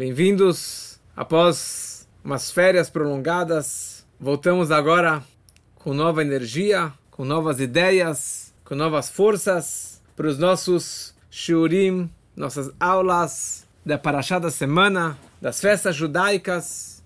Bem-vindos após umas férias prolongadas. Voltamos agora com nova energia, com novas ideias, com novas forças para os nossos shiurim, nossas aulas da Parashá da semana, das festas judaicas.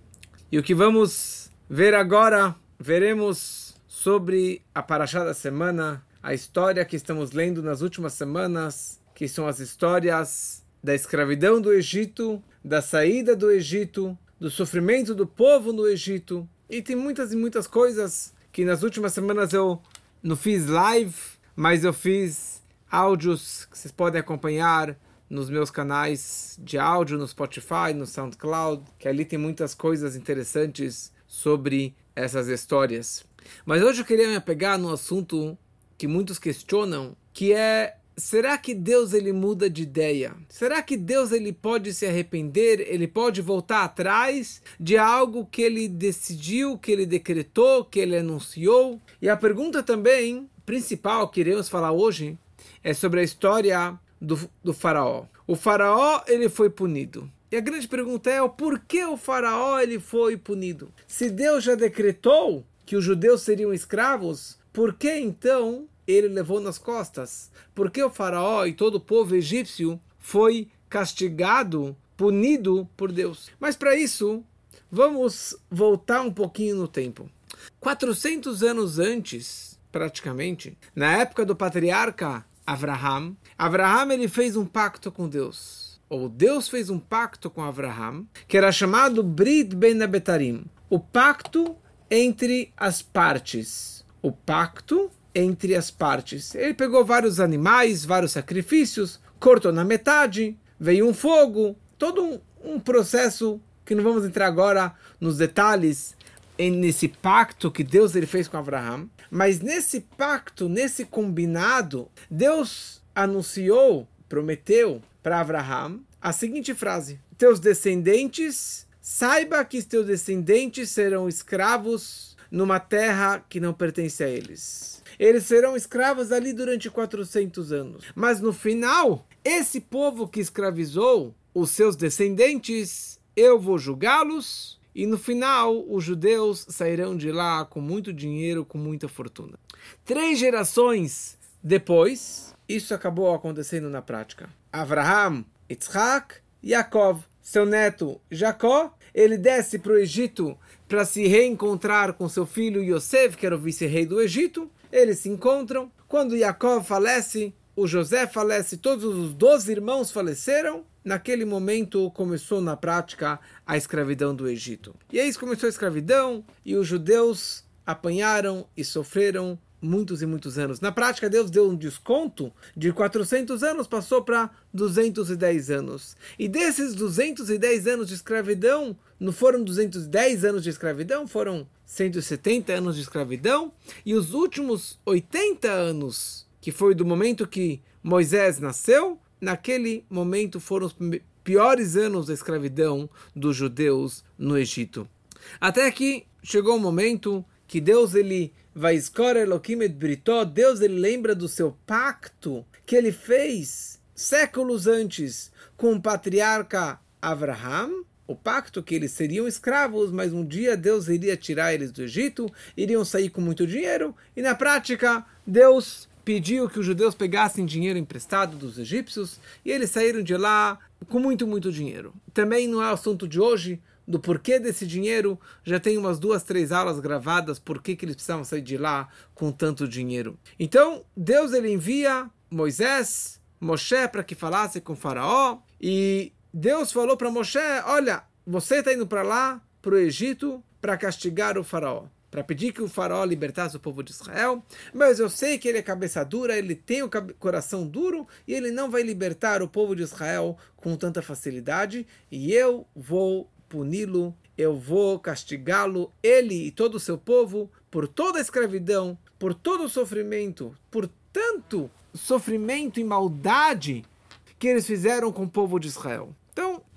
E o que vamos ver agora, veremos sobre a Parashá da semana, a história que estamos lendo nas últimas semanas, que são as histórias da escravidão do Egito, da saída do Egito, do sofrimento do povo no Egito. E tem muitas e muitas coisas que nas últimas semanas eu não fiz live, mas eu fiz áudios que vocês podem acompanhar nos meus canais de áudio, no Spotify, no SoundCloud, que ali tem muitas coisas interessantes sobre essas histórias. Mas hoje eu queria me apegar no assunto que muitos questionam, que é será que Deus ele muda de ideia? Será que Deus ele pode se arrepender? Ele pode voltar atrás de algo que ele decidiu, que ele decretou, que ele anunciou? E a pergunta também principal que iremos falar hoje é sobre a história do, do faraó. O faraó ele foi punido. E a grande pergunta é o porquê o faraó ele foi punido? Se Deus já decretou que os judeus seriam escravos, por que então ele levou nas costas. Porque o faraó e todo o povo egípcio foi castigado, punido por Deus. Mas para isso, vamos voltar um pouquinho no tempo. 400 anos antes, praticamente, na época do patriarca Abraham, Abraham ele fez um pacto com Deus. Ou Deus fez um pacto com Abraham, que era chamado Brit Ben Abetarim, o pacto entre as partes. O pacto entre as partes. Ele pegou vários animais, vários sacrifícios, cortou na metade, veio um fogo, todo um, um processo que não vamos entrar agora nos detalhes nesse pacto que Deus ele fez com Abraão, mas nesse pacto, nesse combinado, Deus anunciou, prometeu para Abraão a seguinte frase: Teus descendentes, saiba que teus descendentes serão escravos numa terra que não pertence a eles eles serão escravos ali durante 400 anos. Mas no final, esse povo que escravizou os seus descendentes, eu vou julgá-los. E no final, os judeus sairão de lá com muito dinheiro, com muita fortuna. Três gerações depois, isso acabou acontecendo na prática. Abraham, Yitzhak, Yaakov, seu neto Jacó, ele desce para o Egito para se reencontrar com seu filho Yosef, que era o vice-rei do Egito. Eles se encontram. Quando Jacob falece, o José falece, todos os doze irmãos faleceram. Naquele momento começou na prática a escravidão do Egito. E aí começou a escravidão e os judeus apanharam e sofreram muitos e muitos anos. Na prática, Deus deu um desconto de 400 anos, passou para 210 anos. E desses 210 anos de escravidão, não foram 210 anos de escravidão, foram 170 anos de escravidão. E os últimos 80 anos, que foi do momento que Moisés nasceu, naquele momento foram os piores anos da escravidão dos judeus no Egito. Até que chegou o momento que Deus ele vai escolher Elohim et Britó, Deus ele lembra do seu pacto que ele fez séculos antes com o patriarca Abraham, o pacto que eles seriam escravos, mas um dia Deus iria tirar eles do Egito, iriam sair com muito dinheiro, e na prática Deus pediu que os judeus pegassem dinheiro emprestado dos egípcios, e eles saíram de lá com muito, muito dinheiro. Também não é o assunto de hoje, do porquê desse dinheiro, já tem umas duas, três aulas gravadas, por que eles precisavam sair de lá com tanto dinheiro. Então, Deus ele envia Moisés, Moshe para que falasse com Faraó, e Deus falou para Moshe: Olha, você está indo para lá, para o Egito, para castigar o Faraó para pedir que o faraó libertasse o povo de Israel, mas eu sei que ele é cabeça dura, ele tem o coração duro e ele não vai libertar o povo de Israel com tanta facilidade, e eu vou puni-lo, eu vou castigá-lo, ele e todo o seu povo, por toda a escravidão, por todo o sofrimento, por tanto sofrimento e maldade que eles fizeram com o povo de Israel.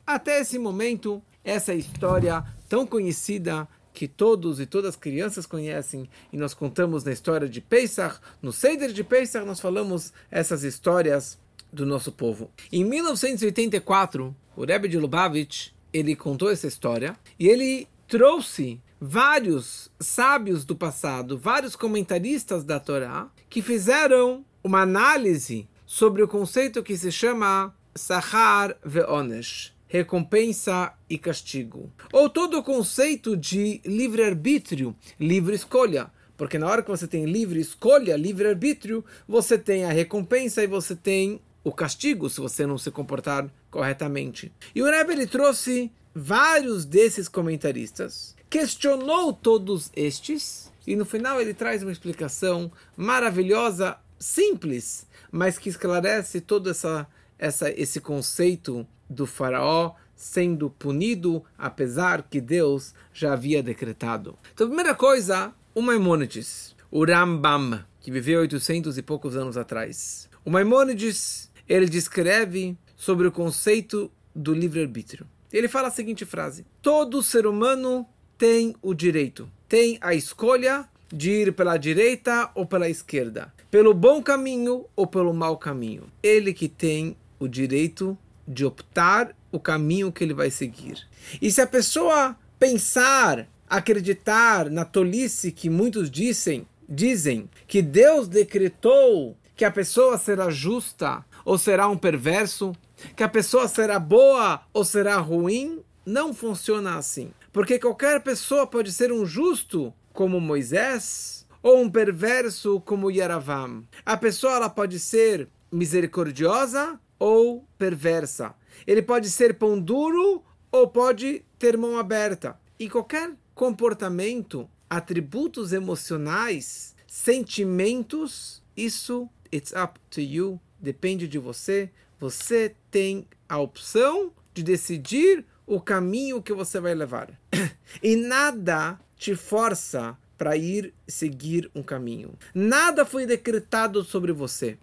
Até esse momento, essa história tão conhecida que todos e todas as crianças conhecem e nós contamos na história de Pesach, no Seder de Pesach nós falamos essas histórias do nosso povo. Em 1984, o Rebbe de Lubavitch, ele contou essa história e ele trouxe vários sábios do passado, vários comentaristas da Torá, que fizeram uma análise sobre o conceito que se chama Sahar Ve'onesh, recompensa e castigo. Ou todo o conceito de livre-arbítrio, livre escolha. Porque na hora que você tem livre escolha, livre-arbítrio, você tem a recompensa e você tem o castigo se você não se comportar corretamente. E o Rebbe ele trouxe vários desses comentaristas, questionou todos estes e no final ele traz uma explicação maravilhosa, simples, mas que esclarece todo essa, essa, esse conceito do faraó sendo punido, apesar que Deus já havia decretado. Então, a primeira coisa, o Maimonides, o Rambam, que viveu 800 e poucos anos atrás. O Maimonides, ele descreve sobre o conceito do livre-arbítrio. Ele fala a seguinte frase: Todo ser humano tem o direito, tem a escolha de ir pela direita ou pela esquerda, pelo bom caminho ou pelo mau caminho. Ele que tem o direito de optar o caminho que ele vai seguir. E se a pessoa pensar, acreditar na tolice que muitos dizem, dizem que Deus decretou que a pessoa será justa ou será um perverso, que a pessoa será boa ou será ruim, não funciona assim. Porque qualquer pessoa pode ser um justo como Moisés ou um perverso como Yaravam. A pessoa ela pode ser misericordiosa ou perversa. Ele pode ser pão duro ou pode ter mão aberta. E qualquer comportamento, atributos emocionais, sentimentos, isso it's up to you, depende de você. Você tem a opção de decidir o caminho que você vai levar. e nada te força para ir seguir um caminho. Nada foi decretado sobre você.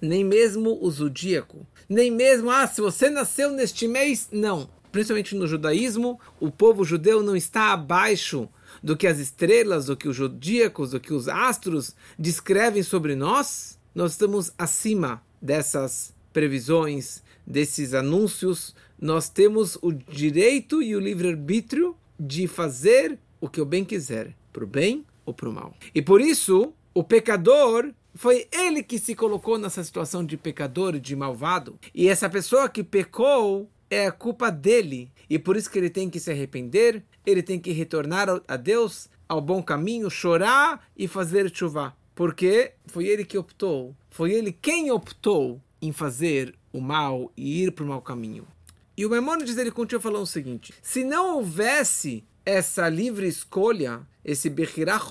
Nem mesmo o zodíaco. Nem mesmo, ah, se você nasceu neste mês. Não. Principalmente no judaísmo, o povo judeu não está abaixo do que as estrelas, do que os zodíacos, do que os astros descrevem sobre nós. Nós estamos acima dessas previsões, desses anúncios, nós temos o direito e o livre-arbítrio de fazer o que eu bem quiser, para o bem ou para o mal. E por isso, o pecador foi ele que se colocou nessa situação de pecador, de malvado. E essa pessoa que pecou é a culpa dele. E por isso que ele tem que se arrepender, ele tem que retornar a Deus, ao bom caminho, chorar e fazer chuva. Porque foi ele que optou, foi ele quem optou em fazer o mal e ir para o mau caminho. E o Maimonides ele continua falando o seguinte: se não houvesse essa livre escolha, esse Bechirach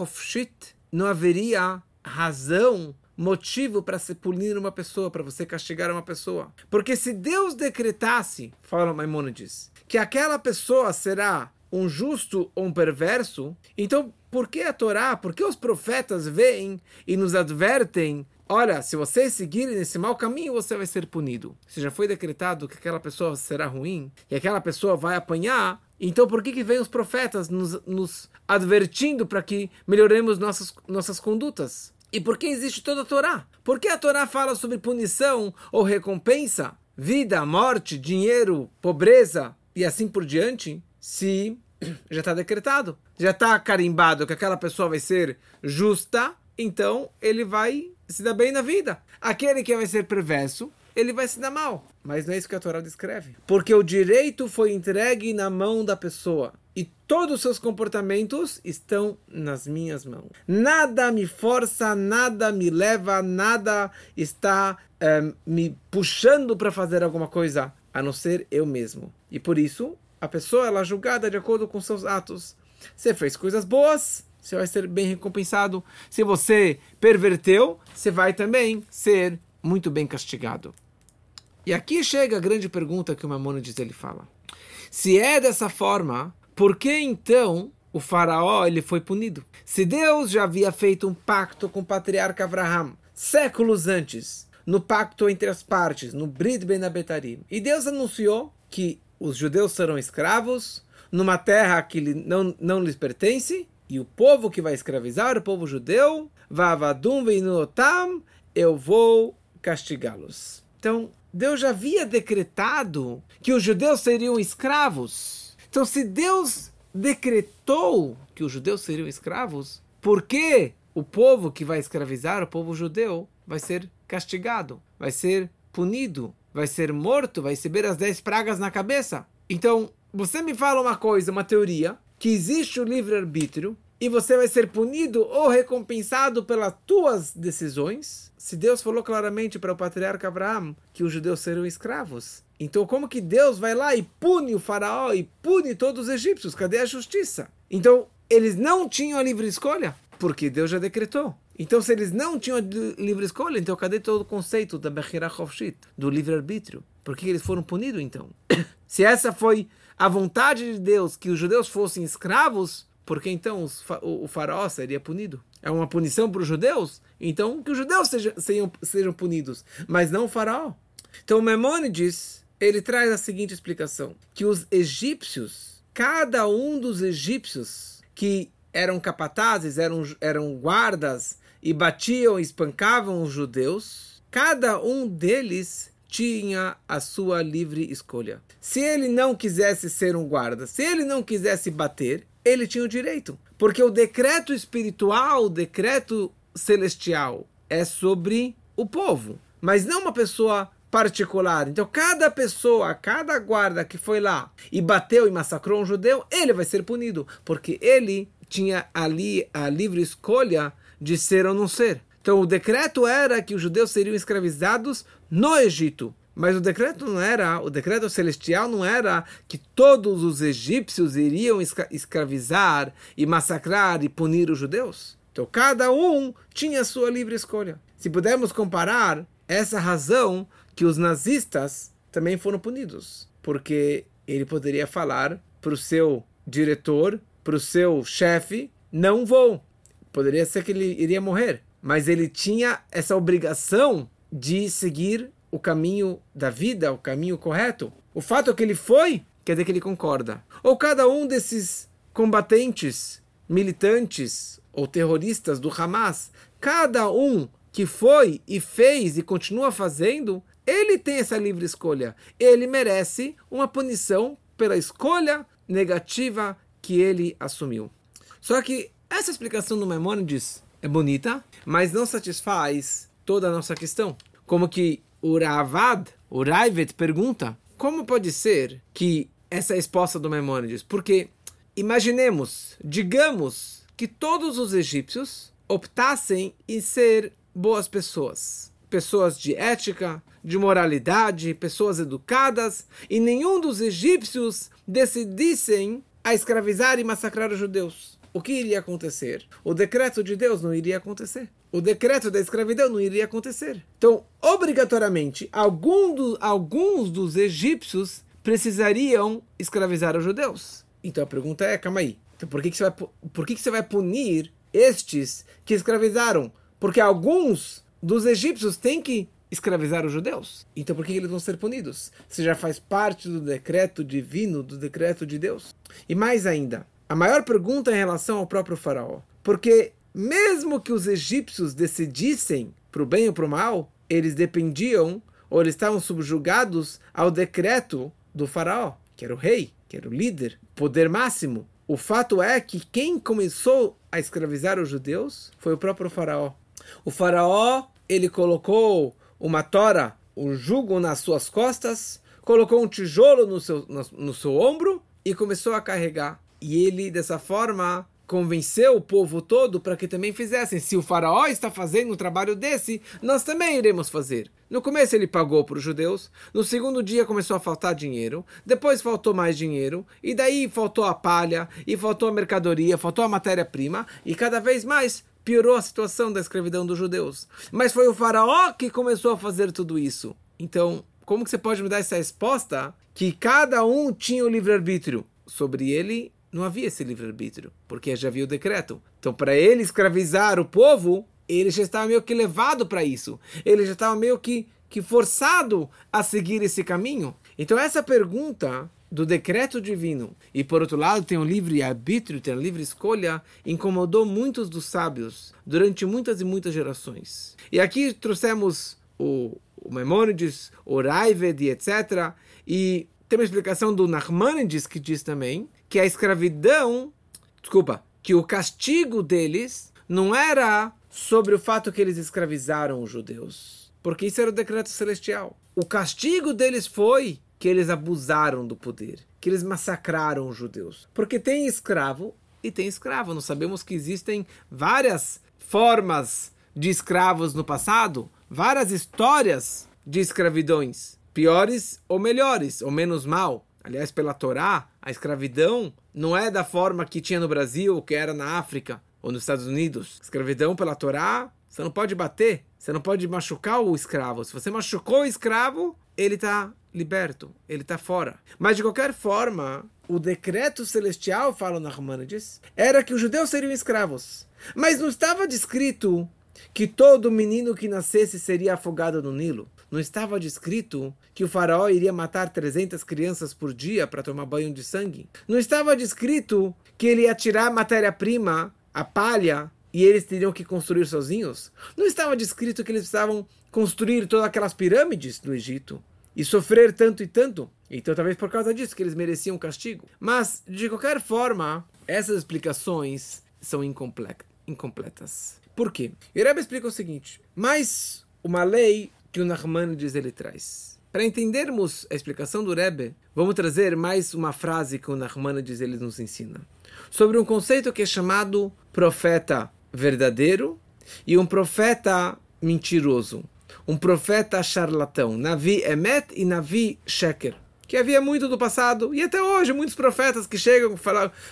não haveria razão, motivo para se punir uma pessoa, para você castigar uma pessoa. Porque se Deus decretasse, fala Maimonides, que aquela pessoa será um justo ou um perverso, então por que a Torá, por que os profetas vêm e nos advertem Olha, se você seguir nesse mau caminho, você vai ser punido. Se já foi decretado que aquela pessoa será ruim e aquela pessoa vai apanhar, então por que, que vem os profetas nos, nos advertindo para que melhoremos nossas, nossas condutas? E por que existe toda a Torá? Por que a Torá fala sobre punição ou recompensa? Vida, morte, dinheiro, pobreza e assim por diante? Se já está decretado, já está carimbado que aquela pessoa vai ser justa, então ele vai se dar bem na vida. Aquele que vai ser perverso, ele vai se dar mal. Mas não é isso que a Torá descreve. Porque o direito foi entregue na mão da pessoa. E todos os seus comportamentos estão nas minhas mãos. Nada me força, nada me leva, nada está é, me puxando para fazer alguma coisa, a não ser eu mesmo. E por isso, a pessoa ela é julgada de acordo com seus atos. Você fez coisas boas, você vai ser bem recompensado. Se você perverteu, você vai também ser muito bem castigado. E aqui chega a grande pergunta que o Maimonides ele fala. Se é dessa forma, por que então o faraó ele foi punido? Se Deus já havia feito um pacto com o patriarca Abraham séculos antes, no pacto entre as partes, no Brit Ben Abetarim, e Deus anunciou que os judeus serão escravos numa terra que não, não lhes pertence, e o povo que vai escravizar, o povo judeu, Vavadum Veinotam, eu vou castigá-los. Então, Deus já havia decretado que os judeus seriam escravos. Então, se Deus decretou que os judeus seriam escravos, por que o povo que vai escravizar, o povo judeu, vai ser castigado, vai ser punido, vai ser morto, vai receber as dez pragas na cabeça? Então, você me fala uma coisa, uma teoria, que existe o livre-arbítrio e você vai ser punido ou recompensado pelas tuas decisões, se Deus falou claramente para o patriarca Abraão que os judeus serão escravos. Então, como que Deus vai lá e pune o faraó e pune todos os egípcios? Cadê a justiça? Então, eles não tinham a livre escolha, porque Deus já decretou. Então, se eles não tinham a livre escolha, então cadê todo o conceito da Bechira Chovshit, do livre-arbítrio? Por que eles foram punidos, então? se essa foi a vontade de Deus que os judeus fossem escravos, porque então o, faraó seria punido? É uma punição para os judeus? Então que os judeus sejam, sejam, sejam punidos, mas não o faraó. Então Memônides, ele traz a seguinte explicação, que os egípcios, cada um dos egípcios que eram capatazes, eram, eram guardas e batiam e espancavam os judeus, cada um deles tinha a sua livre escolha. Se ele não quisesse ser um guarda, se ele não quisesse bater, ele tinha o direito. Porque o decreto espiritual, o decreto celestial, é sobre o povo, mas não uma pessoa particular. Então, cada pessoa, cada guarda que foi lá e bateu e massacrou um judeu, ele vai ser punido, porque ele tinha ali a livre escolha de ser ou não ser. Então, o decreto era que os judeus seriam escravizados no Egito. Mas o decreto não era, o decreto celestial não era que todos os egípcios iriam escravizar e massacrar e punir os judeus. Então cada um tinha sua livre escolha. Se pudermos comparar essa razão que os nazistas também foram punidos, porque ele poderia falar para o seu diretor, para o seu chefe, não vou. Poderia ser que ele iria morrer mas ele tinha essa obrigação de seguir o caminho da vida, o caminho correto. O fato é que ele foi, quer dizer que ele concorda. Ou cada um desses combatentes, militantes ou terroristas do Hamas, cada um que foi e fez e continua fazendo, ele tem essa livre escolha. Ele merece uma punição pela escolha negativa que ele assumiu. Só que essa explicação do Maimonides é bonita, mas não satisfaz toda a nossa questão. Como que o Ravad, o Raivet, pergunta como pode ser que essa é a esposa do Maimônides? Porque imaginemos, digamos que todos os egípcios optassem em ser boas pessoas, pessoas de ética, de moralidade, pessoas educadas, e nenhum dos egípcios decidissem a escravizar e massacrar os judeus o que iria acontecer? O decreto de Deus não iria acontecer. O decreto da escravidão não iria acontecer. Então, obrigatoriamente, algum do, alguns dos egípcios precisariam escravizar os judeus. Então a pergunta é, calma aí, então por que, que, você, vai, por que, que você vai punir estes que escravizaram? Porque alguns dos egípcios têm que escravizar os judeus. Então por que eles vão ser punidos? Se já faz parte do decreto divino, do decreto de Deus. E mais ainda, a maior pergunta em relação ao próprio faraó. Porque mesmo que os egípcios decidissem para o bem ou para o mal, eles dependiam ou eles estavam subjugados ao decreto do faraó, que era o rei, que era o líder, poder máximo. O fato é que quem começou a escravizar os judeus foi o próprio faraó. O faraó, ele colocou uma tora, um jugo nas suas costas, colocou um tijolo no seu, no, no seu ombro e começou a carregar. E ele, dessa forma, convenceu o povo todo para que também fizessem. Se o faraó está fazendo um trabalho desse, nós também iremos fazer. No começo ele pagou para os judeus, no segundo dia começou a faltar dinheiro, depois faltou mais dinheiro, e daí faltou a palha, e faltou a mercadoria, faltou a matéria-prima, e cada vez mais piorou a situação da escravidão dos judeus. Mas foi o faraó que começou a fazer tudo isso. Então, como que você pode me dar essa resposta que cada um tinha o livre-arbítrio? Sobre ele não havia esse livre-arbítrio, porque já havia o decreto. Então, para ele escravizar o povo, ele já estava meio que levado para isso. Ele já estava meio que, que forçado a seguir esse caminho. Então, essa pergunta do decreto divino e, por outro lado, tem o livre-arbítrio, tem a livre escolha, incomodou muitos dos sábios durante muitas e muitas gerações. E aqui trouxemos o, o Memônides, o Raived, etc., e tem uma explicação do Nachmanides que diz também que a escravidão, desculpa, que o castigo deles não era sobre o fato que eles escravizaram os judeus, porque isso era o decreto celestial. O castigo deles foi que eles abusaram do poder, que eles massacraram os judeus. Porque tem escravo e tem escravo. Nós sabemos que existem várias formas de escravos no passado, várias histórias de escravidões, piores ou melhores, ou menos mal. Aliás, pela Torá, a escravidão não é da forma que tinha no Brasil, que era na África ou nos Estados Unidos. Escravidão pela Torá, você não pode bater, você não pode machucar o escravo. Se você machucou o escravo, ele está liberto, ele está fora. Mas de qualquer forma, o decreto celestial, fala Nachmanides, era que os judeus seriam escravos. Mas não estava descrito que todo menino que nascesse seria afogado no Nilo. Não estava descrito que o faraó iria matar 300 crianças por dia para tomar banho de sangue. Não estava descrito que ele ia tirar matéria-prima, a palha, e eles teriam que construir sozinhos. Não estava descrito que eles precisavam construir todas aquelas pirâmides do Egito e sofrer tanto e tanto. Então, talvez por causa disso que eles mereciam castigo. Mas, de qualquer forma, essas explicações são incompletas. Por quê? E Rebbe explica o seguinte: mais uma lei que o Nachmanides ele traz. Para entendermos a explicação do Rebbe, vamos trazer mais uma frase que o Nachmanides ele nos ensina. Sobre um conceito que é chamado profeta verdadeiro e um profeta mentiroso um profeta charlatão, Navi Emet e Navi Sheker. Que havia muito do passado e até hoje muitos profetas que chegam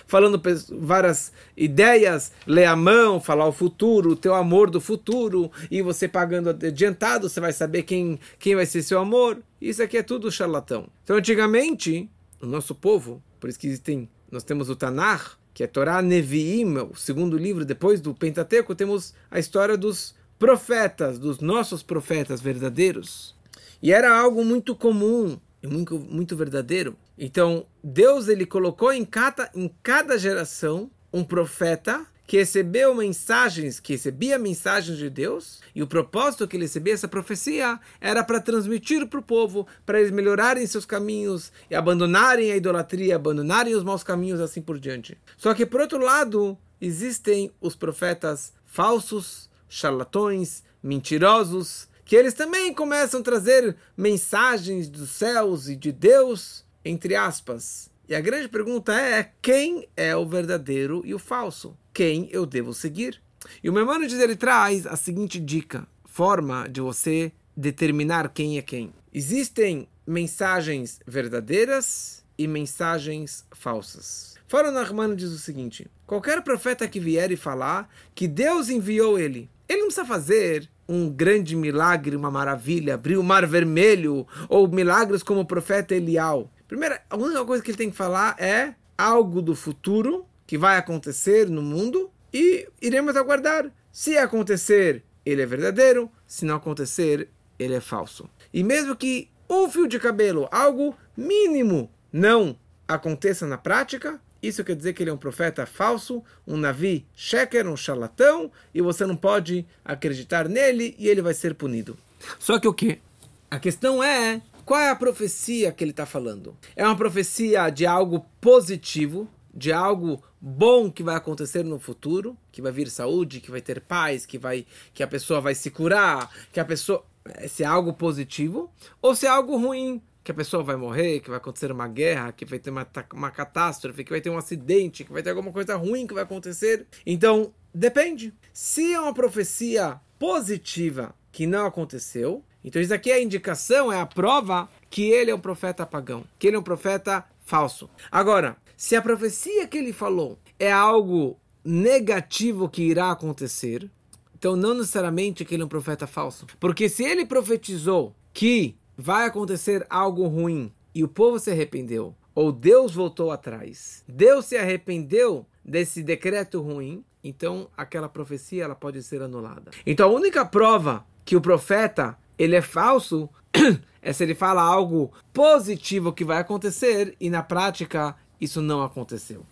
falando várias ideias, ler a mão, falar o futuro, o teu amor do futuro, e você pagando adiantado, você vai saber quem, quem vai ser seu amor. Isso aqui é tudo charlatão. Então, antigamente, o nosso povo, por isso que existem, nós temos o Tanar, que é Torá Neviim, o segundo livro depois do Pentateuco, temos a história dos profetas, dos nossos profetas verdadeiros. E era algo muito comum e muito, muito verdadeiro. Então, Deus ele colocou em cada, em cada geração um profeta que recebeu mensagens, que recebia mensagens de Deus, e o propósito que ele recebia essa profecia era para transmitir para o povo, para eles melhorarem seus caminhos e abandonarem a idolatria, abandonarem os maus caminhos, assim por diante. Só que, por outro lado, existem os profetas falsos, charlatões, mentirosos, que eles também começam a trazer mensagens dos céus e de Deus, entre aspas. E a grande pergunta é: quem é o verdadeiro e o falso? Quem eu devo seguir? E o Maimonides ele traz a seguinte dica, forma de você determinar quem é quem. Existem mensagens verdadeiras e mensagens falsas. Fora Narmano diz o seguinte: qualquer profeta que vier e falar que Deus enviou ele ele não precisa fazer um grande milagre, uma maravilha, abrir o mar vermelho, ou milagres como o profeta Elial. Primeiro, a única coisa que ele tem que falar é algo do futuro que vai acontecer no mundo e iremos aguardar. Se acontecer, ele é verdadeiro, se não acontecer, ele é falso. E mesmo que um fio de cabelo, algo mínimo, não aconteça na prática, isso quer dizer que ele é um profeta falso, um navi sheker, um charlatão, e você não pode acreditar nele e ele vai ser punido. Só que o que? A questão é qual é a profecia que ele está falando? É uma profecia de algo positivo, de algo bom que vai acontecer no futuro, que vai vir saúde, que vai ter paz, que vai que a pessoa vai se curar, que a pessoa se é algo positivo, ou se é algo ruim, que a pessoa vai morrer, que vai acontecer uma guerra, que vai ter uma, uma catástrofe, que vai ter um acidente, que vai ter alguma coisa ruim que vai acontecer. Então, depende. Se é uma profecia positiva que não aconteceu, então isso aqui é a indicação, é a prova que ele é um profeta pagão, que ele é um profeta falso. Agora, se a profecia que ele falou é algo negativo que irá acontecer, então não necessariamente que ele é um profeta falso. Porque se ele profetizou que vai acontecer algo ruim e o povo se arrependeu, ou Deus voltou atrás, Deus se arrependeu desse decreto ruim, então aquela profecia ela pode ser anulada. Então a única prova que o profeta ele é falso é se ele fala algo positivo que vai acontecer e na prática isso não aconteceu.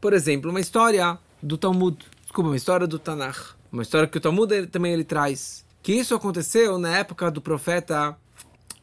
Por exemplo, uma história do Talmud, desculpa, uma história do Tanakh, uma história que o Talmud ele, também ele traz, que isso aconteceu na época do profeta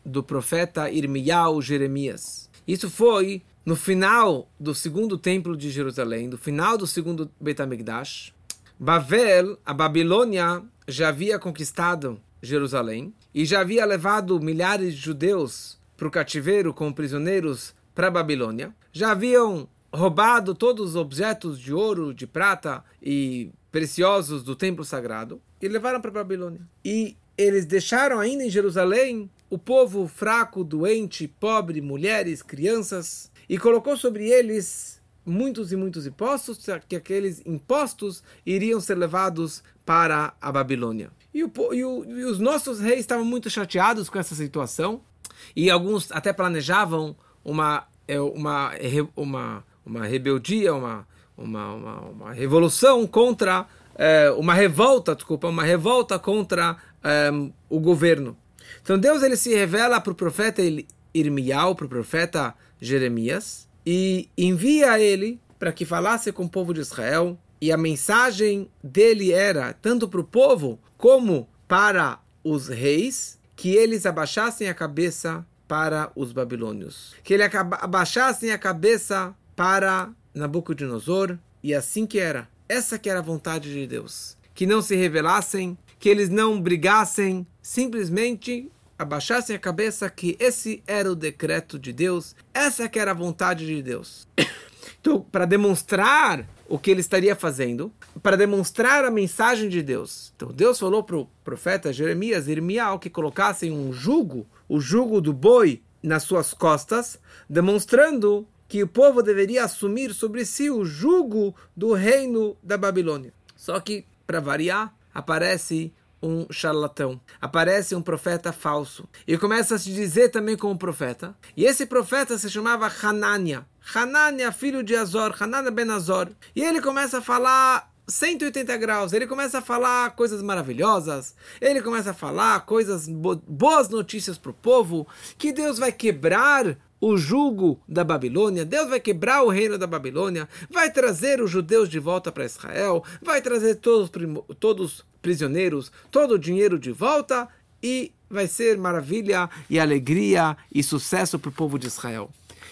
do profeta Irmiyahu Jeremias. Isso foi no final do segundo templo de Jerusalém, no final do segundo Beit HaMikdash. Bavel, a Babilônia, já havia conquistado Jerusalém e já havia levado milhares de judeus para o cativeiro como prisioneiros para a Babilônia. Já haviam roubado todos os objetos de ouro, de prata e preciosos do templo sagrado e levaram para a Babilônia. E eles deixaram ainda em Jerusalém o povo fraco, doente, pobre, mulheres, crianças, e colocou sobre eles muitos e muitos impostos, que aqueles impostos iriam ser levados para a Babilônia. E, o, e, o, e os nossos reis estavam muito chateados com essa situação, e alguns até planejavam uma, é, uma, uma, uma rebeldia, uma, uma, uma, uma revolução contra, é, uma revolta, desculpa, uma revolta contra é, o governo. Então Deus ele se revela para o profeta Irmial, para o profeta Jeremias, e envia ele para que falasse com o povo de Israel. E a mensagem dele era, tanto para o povo como para os reis, que eles abaixassem a cabeça para os babilônios. Que eles abaixassem a cabeça para Nabucodonosor. E assim que era. Essa que era a vontade de Deus. Que não se revelassem, que eles não brigassem, simplesmente abaixassem a cabeça que esse era o decreto de Deus, essa que era a vontade de Deus. Então, para demonstrar o que ele estaria fazendo, para demonstrar a mensagem de Deus. Então, Deus falou para o profeta Jeremias, Irmial, que colocassem um jugo, o jugo do boi, nas suas costas, demonstrando que o povo deveria assumir sobre si o jugo do reino da Babilônia. Só que, para variar, aparece um charlatão, aparece um profeta falso e começa a se dizer também como profeta. E esse profeta se chamava Hanania. Hanania, filho de Azor, Hanania ben Azor. E ele começa a falar 180 graus. Ele começa a falar coisas maravilhosas. Ele começa a falar coisas boas notícias para o povo. Que Deus vai quebrar o jugo da Babilônia, Deus vai quebrar o reino da Babilônia, vai trazer os judeus de volta para Israel, vai trazer todos, todos prisioneiros, todo o dinheiro de volta e vai ser maravilha e alegria e sucesso para o povo de Israel.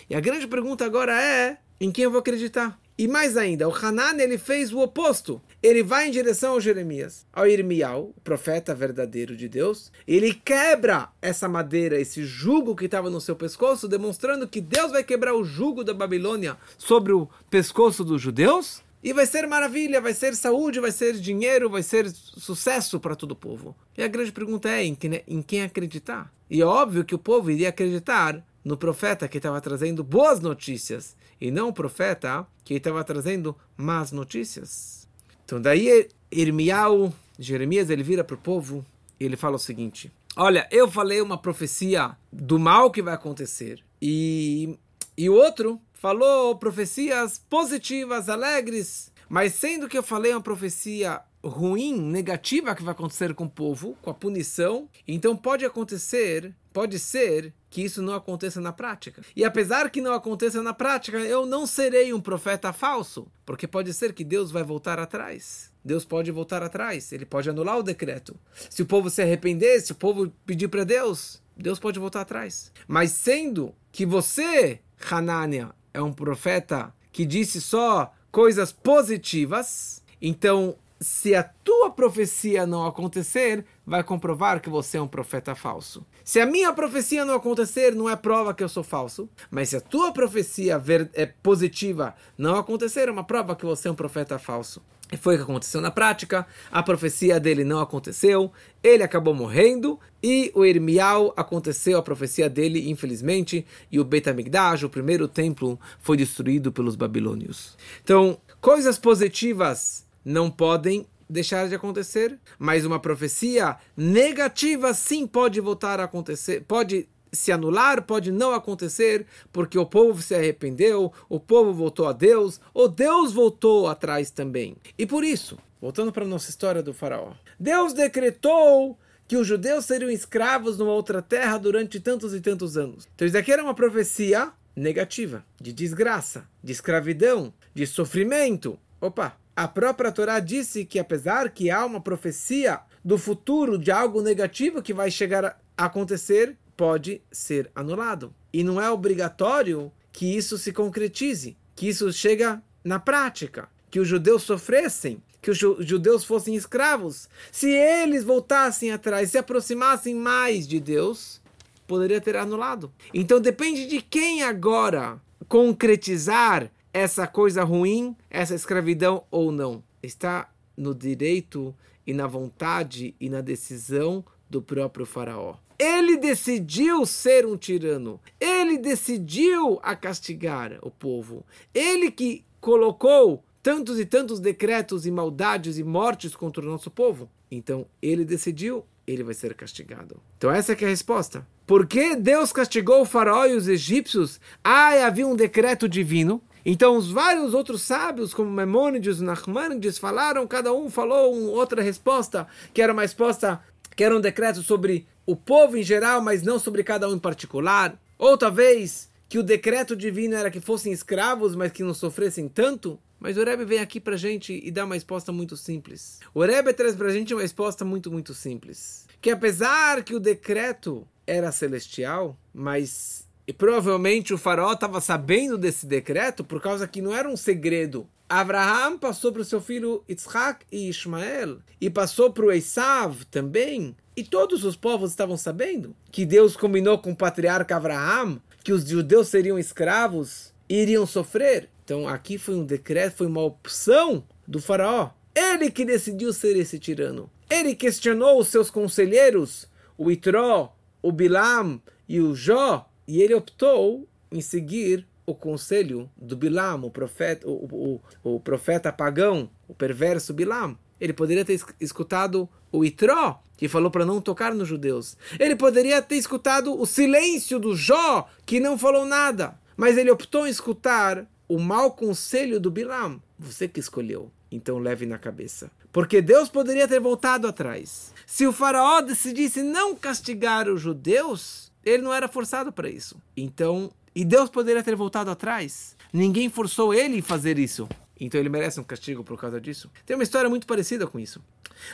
E a grande pergunta agora é: em quem eu vou acreditar? E mais ainda, o Hanan ele fez o oposto. Ele vai em direção ao Jeremias, ao Irmial, o profeta verdadeiro de Deus. Ele quebra essa madeira, esse jugo que estava no seu pescoço, demonstrando que Deus vai quebrar o jugo da Babilônia sobre o pescoço dos judeus. E vai ser maravilha, vai ser saúde, vai ser dinheiro, vai ser sucesso para todo o povo. E a grande pergunta é em quem, em quem acreditar. E é óbvio que o povo iria acreditar no profeta que estava trazendo boas notícias e não o profeta que estava trazendo más notícias. Então daí Irmial, Jeremias, ele vira para o povo e ele fala o seguinte: Olha, eu falei uma profecia do mal que vai acontecer e, e o outro falou profecias positivas, alegres, mas sendo que eu falei uma profecia ruim, negativa que vai acontecer com o povo, com a punição, então pode acontecer, pode ser que isso não aconteça na prática. E apesar que não aconteça na prática, eu não serei um profeta falso, porque pode ser que Deus vai voltar atrás. Deus pode voltar atrás, ele pode anular o decreto. Se o povo se arrepender, se o povo pedir para Deus, Deus pode voltar atrás. Mas sendo que você, Hanania, é um profeta que disse só coisas positivas, então se a tua profecia não acontecer, vai comprovar que você é um profeta falso. Se a minha profecia não acontecer, não é prova que eu sou falso. Mas se a tua profecia é positiva não acontecer, é uma prova que você é um profeta falso. Foi o que aconteceu na prática. A profecia dele não aconteceu. Ele acabou morrendo. E o Irmial aconteceu a profecia dele, infelizmente. E o Beit HaMikdash, o primeiro templo, foi destruído pelos babilônios. Então, coisas positivas não podem deixar de acontecer, mas uma profecia negativa sim pode voltar a acontecer, pode se anular, pode não acontecer, porque o povo se arrependeu, o povo voltou a Deus, ou Deus voltou atrás também. E por isso, voltando para a nossa história do faraó, Deus decretou que os judeus seriam escravos numa outra terra durante tantos e tantos anos. Então isso aqui era uma profecia negativa, de desgraça, de escravidão, de sofrimento. Opa, a própria Torá disse que apesar que há uma profecia do futuro de algo negativo que vai chegar a acontecer, pode ser anulado. E não é obrigatório que isso se concretize, que isso chega na prática, que os judeus sofressem, que os judeus fossem escravos. Se eles voltassem atrás, se aproximassem mais de Deus, poderia ter anulado. Então depende de quem agora concretizar essa coisa ruim, essa escravidão ou não. Está no direito e na vontade e na decisão do próprio faraó. Ele decidiu ser um tirano. Ele decidiu a castigar o povo. Ele que colocou tantos e tantos decretos e maldades e mortes contra o nosso povo. Então, ele decidiu, ele vai ser castigado. Então, essa é a resposta. Por que Deus castigou o faraó e os egípcios? Ah, havia um decreto divino. Então, os vários outros sábios, como Memônides e Nachmanides, falaram, cada um falou uma outra resposta, que era uma resposta, que era um decreto sobre o povo em geral, mas não sobre cada um em particular. Ou talvez que o decreto divino era que fossem escravos, mas que não sofressem tanto. Mas o Rebbe vem aqui para gente e dá uma resposta muito simples. O Rebbe traz para gente uma resposta muito, muito simples. Que apesar que o decreto era celestial, mas e provavelmente o faraó estava sabendo desse decreto por causa que não era um segredo. Abraham passou para o seu filho Isaac e Ismael e passou para o Esav também e todos os povos estavam sabendo que Deus combinou com o patriarca Abraão que os judeus seriam escravos e iriam sofrer. Então aqui foi um decreto, foi uma opção do faraó. Ele que decidiu ser esse tirano. Ele questionou os seus conselheiros, o Itró, o Bilam e o Jó, e ele optou em seguir o conselho do Bilam, o profeta, o, o, o profeta pagão, o perverso Bilam. Ele poderia ter escutado o Itró, que falou para não tocar nos judeus. Ele poderia ter escutado o silêncio do Jó, que não falou nada. Mas ele optou em escutar o mau conselho do Bilam. Você que escolheu. Então leve na cabeça. Porque Deus poderia ter voltado atrás. Se o faraó decidisse não castigar os judeus, ele não era forçado para isso. Então, e Deus poderia ter voltado atrás. Ninguém forçou ele a fazer isso. Então ele merece um castigo por causa disso. Tem uma história muito parecida com isso.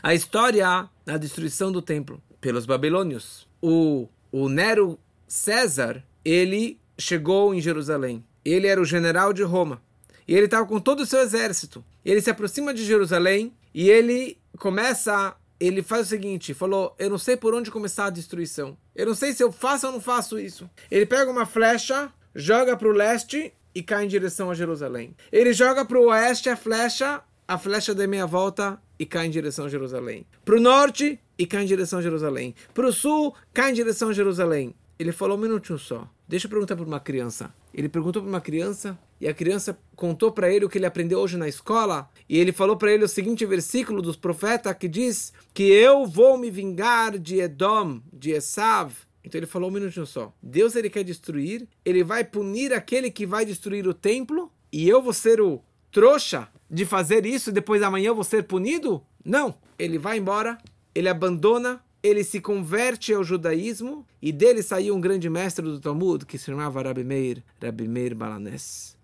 A história da destruição do templo pelos babilônios. O, o Nero César, ele chegou em Jerusalém. Ele era o general de Roma. E ele estava com todo o seu exército. Ele se aproxima de Jerusalém e ele começa ele faz o seguinte, falou, eu não sei por onde começar a destruição. Eu não sei se eu faço ou não faço isso. Ele pega uma flecha, joga para o leste e cai em direção a Jerusalém. Ele joga para o oeste a flecha, a flecha dá meia volta e cai em direção a Jerusalém. Para o norte e cai em direção a Jerusalém. Para o sul, cai em direção a Jerusalém. Ele falou um minutinho só. Deixa eu perguntar para uma criança. Ele perguntou para uma criança e a criança contou para ele o que ele aprendeu hoje na escola. E ele falou para ele o seguinte versículo dos profetas que diz que eu vou me vingar de Edom, de Esav, então ele falou um minutinho só. Deus ele quer destruir, ele vai punir aquele que vai destruir o templo e eu vou ser o trouxa de fazer isso e depois amanhã eu vou ser punido? Não, ele vai embora, ele abandona, ele se converte ao judaísmo e dele saiu um grande mestre do Talmud que se chamava Rabi Meir, Rabi Meir Balanés.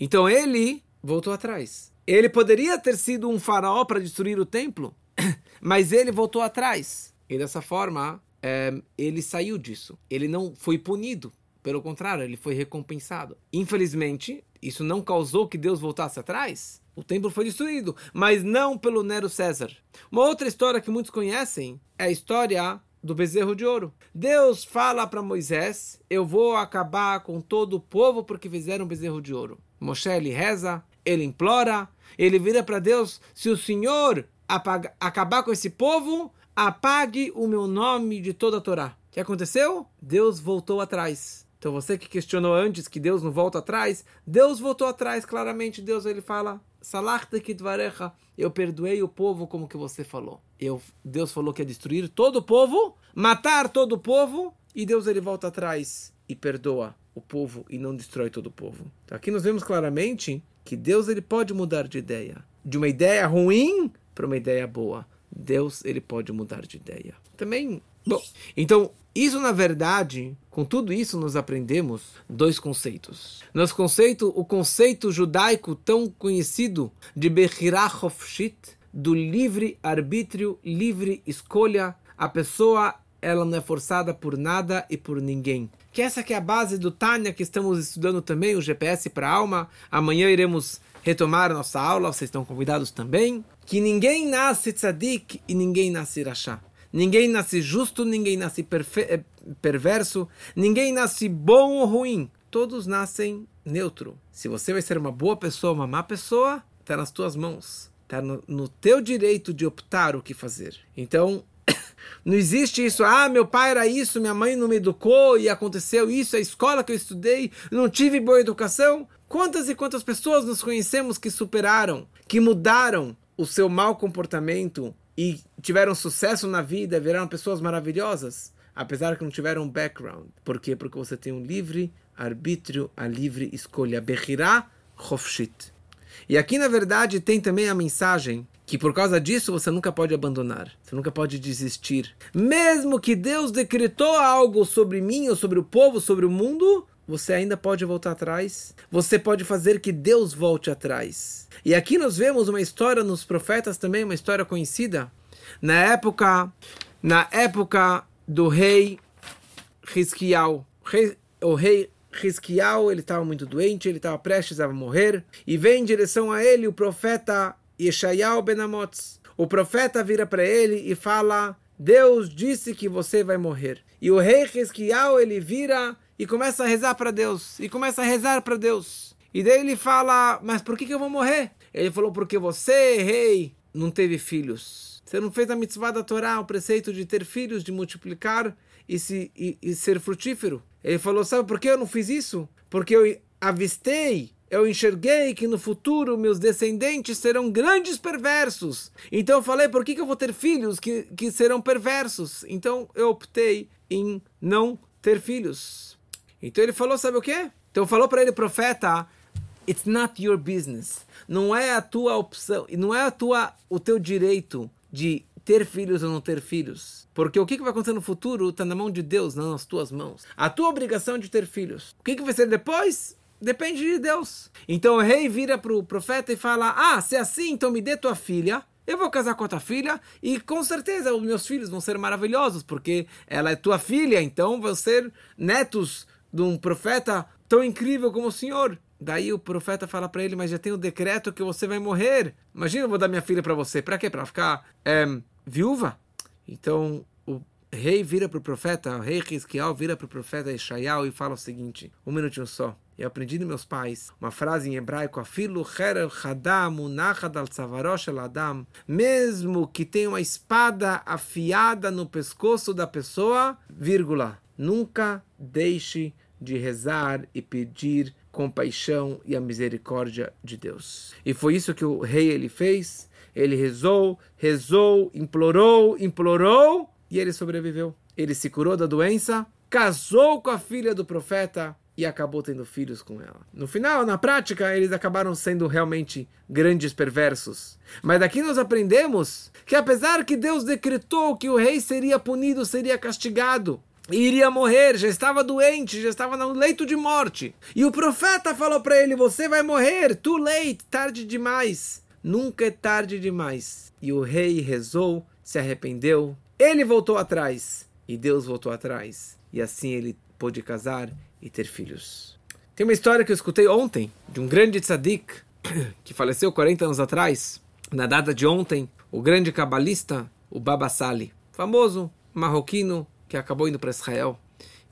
Então ele voltou atrás. Ele poderia ter sido um faraó para destruir o templo, mas ele voltou atrás. E dessa forma, é, ele saiu disso. Ele não foi punido. Pelo contrário, ele foi recompensado. Infelizmente, isso não causou que Deus voltasse atrás. O templo foi destruído, mas não pelo Nero César. Uma outra história que muitos conhecem é a história do bezerro de ouro. Deus fala para Moisés: Eu vou acabar com todo o povo porque fizeram um bezerro de ouro. Moshe ele reza, ele implora, ele vira para Deus: Se o Senhor apaga, acabar com esse povo, apague o meu nome de toda a Torá. O que aconteceu? Deus voltou atrás. Então você que questionou antes que Deus não volta atrás, Deus voltou atrás, claramente Deus ele fala, Salachtekitvarecha, eu perdoei o povo como que você falou. Eu, Deus falou que ia destruir todo o povo, matar todo o povo, e Deus ele volta atrás e perdoa o povo e não destrói todo o povo. Então aqui nós vemos claramente que Deus ele pode mudar de ideia, de uma ideia ruim para uma ideia boa. Deus ele pode mudar de ideia. Também, bom, então isso na verdade, com tudo isso nós aprendemos dois conceitos. Nosso conceito, o conceito judaico tão conhecido de Bechirah do livre arbítrio, livre escolha, a pessoa ela não é forçada por nada e por ninguém. Que essa que é a base do Tânia que estamos estudando também, o GPS para a alma. Amanhã iremos retomar nossa aula, vocês estão convidados também. Que ninguém nasce tzadik e ninguém nasce rachá. Ninguém nasce justo, ninguém nasce eh, perverso, ninguém nasce bom ou ruim. Todos nascem neutro. Se você vai ser uma boa pessoa, uma má pessoa, está nas tuas mãos. Está no, no teu direito de optar o que fazer. Então, não existe isso, ah, meu pai era isso, minha mãe não me educou e aconteceu isso, a escola que eu estudei, não tive boa educação. Quantas e quantas pessoas nos conhecemos que superaram, que mudaram o seu mau comportamento e tiveram sucesso na vida, viraram pessoas maravilhosas, apesar que não tiveram um background. Por quê? Porque você tem um livre arbítrio, a livre escolha. Bechirá Chofshit. E aqui, na verdade, tem também a mensagem que por causa disso você nunca pode abandonar, você nunca pode desistir. Mesmo que Deus decretou algo sobre mim ou sobre o povo, sobre o mundo, você ainda pode voltar atrás. Você pode fazer que Deus volte atrás. E aqui nós vemos uma história nos profetas também, uma história conhecida. Na época, na época do rei Risquial, o rei Risquial, ele estava muito doente, ele estava prestes a morrer, e vem em direção a ele o profeta Yeshayahu ben Amotz. O profeta vira para ele e fala: Deus disse que você vai morrer. E o rei Risquial, ele vira e começa a rezar para Deus, e começa a rezar para Deus. E daí ele fala: Mas por que, que eu vou morrer? Ele falou: Porque você, rei, não teve filhos. Você não fez a mitzvah da Torá, o preceito de ter filhos, de multiplicar e, se, e, e ser frutífero. Ele falou: Sabe por que eu não fiz isso? Porque eu avistei, eu enxerguei que no futuro meus descendentes serão grandes perversos. Então eu falei: Por que, que eu vou ter filhos que, que serão perversos? Então eu optei em não ter filhos. Então ele falou: Sabe o que? Então falou para ele, profeta. It's not your business. Não é a tua opção, não é a tua, o teu direito de ter filhos ou não ter filhos. Porque o que vai acontecer no futuro está na mão de Deus, não nas tuas mãos. A tua obrigação é de ter filhos. O que vai ser depois? Depende de Deus. Então o rei vira para o profeta e fala: Ah, se é assim, então me dê tua filha. Eu vou casar com a tua filha e com certeza os meus filhos vão ser maravilhosos, porque ela é tua filha, então vão ser netos de um profeta tão incrível como o senhor. Daí o profeta fala para ele, mas já tem o decreto que você vai morrer. Imagina, eu vou dar minha filha para você. Para quê? Para ficar é, viúva? Então o rei vira para o profeta, o rei Rizquial vira para o profeta Ishaial e fala o seguinte: um minutinho só. Eu aprendi dos meus pais uma frase em hebraico: Afilu adam. Mesmo que tenha uma espada afiada no pescoço da pessoa, vírgula, nunca deixe de rezar e pedir compaixão e a misericórdia de Deus. E foi isso que o rei ele fez. Ele rezou, rezou, implorou, implorou e ele sobreviveu. Ele se curou da doença, casou com a filha do profeta e acabou tendo filhos com ela. No final, na prática, eles acabaram sendo realmente grandes perversos. Mas daqui nós aprendemos que apesar que Deus decretou que o rei seria punido, seria castigado, iria morrer, já estava doente, já estava no leito de morte. E o profeta falou para ele: Você vai morrer, too late, tarde demais. Nunca é tarde demais. E o rei rezou, se arrependeu, ele voltou atrás e Deus voltou atrás. E assim ele pôde casar e ter filhos. Tem uma história que eu escutei ontem de um grande tzadik que faleceu 40 anos atrás. Na data de ontem, o grande cabalista, o Baba Sali, famoso marroquino que acabou indo para Israel.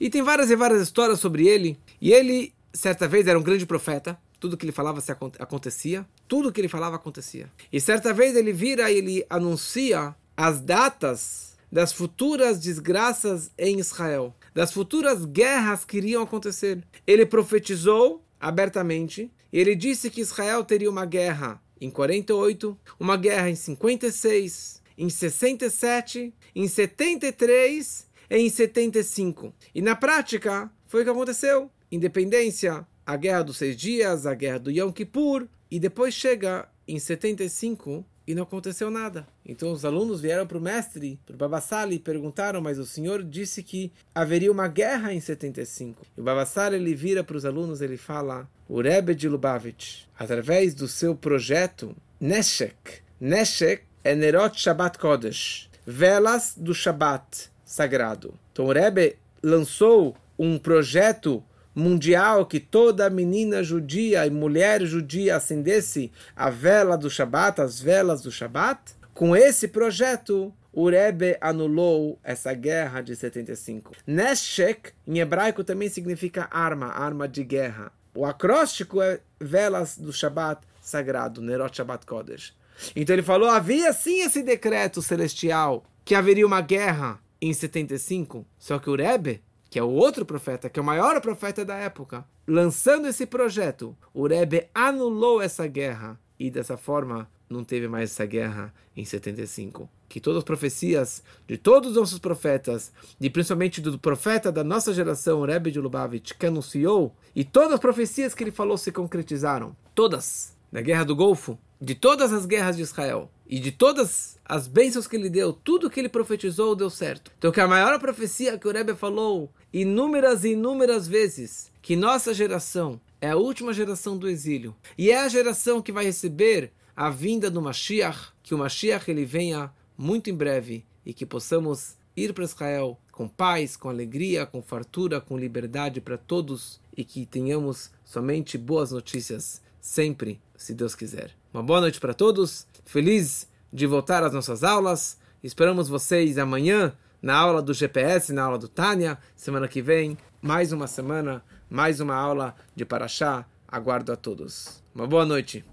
E tem várias e várias histórias sobre ele. E ele, certa vez, era um grande profeta. Tudo que ele falava se acontecia. Tudo que ele falava acontecia. E certa vez ele vira e ele anuncia as datas das futuras desgraças em Israel, das futuras guerras que iriam acontecer. Ele profetizou abertamente. E ele disse que Israel teria uma guerra em 48, uma guerra em 56, em 67, em 73 em 75. E na prática, foi o que aconteceu. Independência, a Guerra dos Seis Dias, a Guerra do Yom Kippur, e depois chega em 75 e não aconteceu nada. Então os alunos vieram para o mestre, para o Babassali, e perguntaram, mas o senhor disse que haveria uma guerra em 75. E o Babassali ele vira para os alunos, ele fala, o Rebbe de Lubavitch, através do seu projeto Neshek. Neshek é Nerot Shabbat Kodesh, velas do Shabbat sagrado. Então o Rebbe lançou um projeto mundial que toda menina judia e mulher judia acendesse a vela do Shabat, as velas do Shabat. Com esse projeto, o Rebbe anulou essa guerra de 75. Neshek, em hebraico, também significa arma, arma de guerra. O acróstico é velas do Shabat sagrado, Nerot Shabbat Kodesh. Então ele falou, havia sim esse decreto celestial que haveria uma guerra em 75, só que o Rebbe que é o outro profeta, que é o maior profeta da época, lançando esse projeto, o Rebbe anulou essa guerra e dessa forma não teve mais essa guerra em 75. Que todas as profecias de todos os nossos profetas, e principalmente do profeta da nossa geração, Rebbe de Lubavitch, que anunciou, e todas as profecias que ele falou se concretizaram. Todas. Da Guerra do Golfo, de todas as guerras de Israel e de todas as bênçãos que ele deu, tudo que ele profetizou deu certo. Então, que a maior profecia que o Rebbe falou inúmeras e inúmeras vezes, que nossa geração é a última geração do exílio e é a geração que vai receber a vinda do Mashiach, que o Mashiach ele venha muito em breve e que possamos ir para Israel com paz, com alegria, com fartura, com liberdade para todos e que tenhamos somente boas notícias sempre, se Deus quiser. Uma boa noite para todos. Feliz de voltar às nossas aulas. Esperamos vocês amanhã na aula do GPS, na aula do Tânia. Semana que vem, mais uma semana, mais uma aula de Paraxá. Aguardo a todos. Uma boa noite.